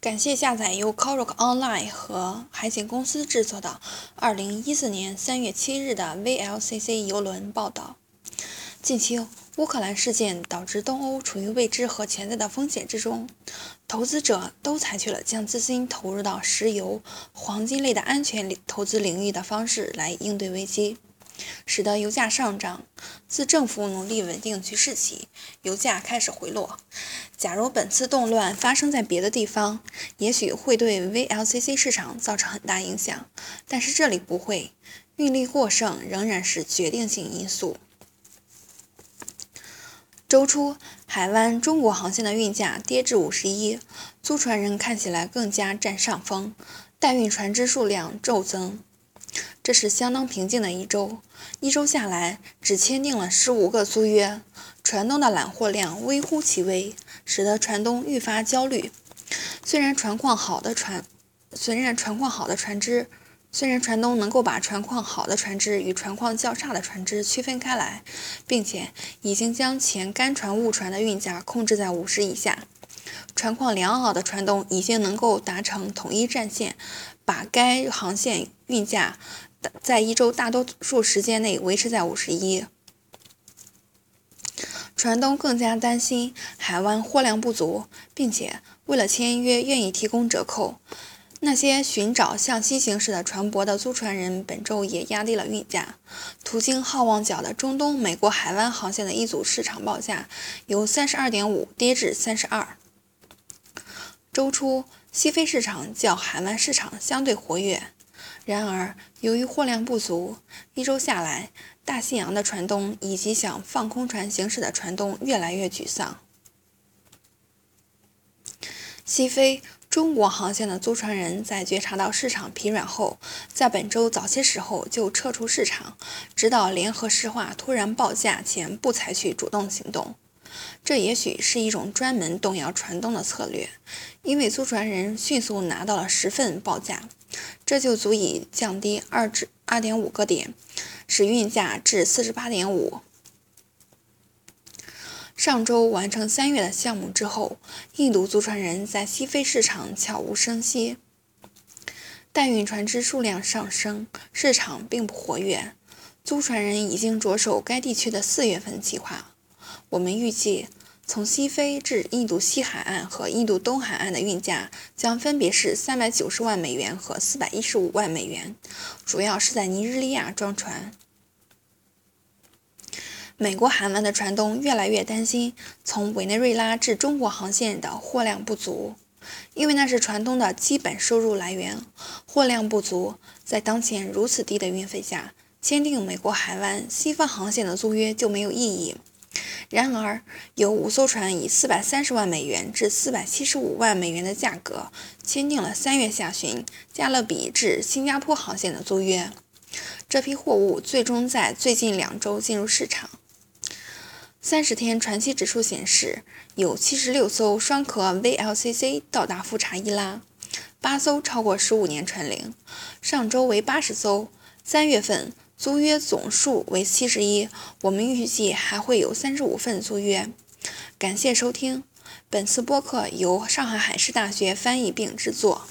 感谢下载由 Coroc Online 和海景公司制作的2014年3月7日的 VLCC 邮轮报道。近期，乌克兰事件导致东欧处于未知和潜在的风险之中，投资者都采取了将资金投入到石油、黄金类的安全投资领域的方式来应对危机。使得油价上涨。自政府努力稳定局势起，油价开始回落。假如本次动乱发生在别的地方，也许会对 VLCC 市场造成很大影响，但是这里不会。运力过剩仍然是决定性因素。周初，海湾中国航线的运价跌至五十一，租船人看起来更加占上风，代运船只数量骤增。这是相当平静的一周，一周下来只签订了十五个租约，船东的揽货量微乎其微，使得船东愈发焦虑。虽然船况好的船，虽然船况好的船只，虽然船东能够把船况好的船只与船况较差的船只区分开来，并且已经将前干船误船的运价控制在五十以下，船况良好的船东已经能够达成统一战线，把该航线运价。在一周大多数时间内维持在五十一，船东更加担心海湾货量不足，并且为了签约愿意提供折扣。那些寻找向西行驶的船舶的租船人本周也压低了运价。途经好望角的中东美国海湾航线的一组市场报价由三十二点五跌至三十二。周初西非市场较海湾市场相对活跃。然而，由于货量不足，一周下来，大西洋的船东以及想放空船行驶的船东越来越沮丧。西非中国航线的租船人在觉察到市场疲软后，在本周早些时候就撤出市场，直到联合石化突然报价前不采取主动行动。这也许是一种专门动摇船东的策略，因为租船人迅速拿到了十份报价。这就足以降低二至二点五个点，使运价至四十八点五。上周完成三月的项目之后，印度租船人在西非市场悄无声息，代运船只数量上升，市场并不活跃。租船人已经着手该地区的四月份计划。我们预计。从西非至印度西海岸和印度东海岸的运价将分别是三百九十万美元和四百一十五万美元，主要是在尼日利亚装船。美国海湾的船东越来越担心从委内瑞拉至中国航线的货量不足，因为那是船东的基本收入来源。货量不足，在当前如此低的运费下，签订美国海湾西方航线的租约就没有意义。然而，有五艘船以四百三十万美元至四百七十五万美元的价格签订了三月下旬加勒比至新加坡航线的租约。这批货物最终在最近两周进入市场。三十天船期指数显示，有七十六艘双壳 VLCC 到达富查伊拉，八艘超过十五年船龄，上周为八十艘。三月份。租约总数为七十一，我们预计还会有三十五份租约。感谢收听，本次播客由上海海事大学翻译并制作。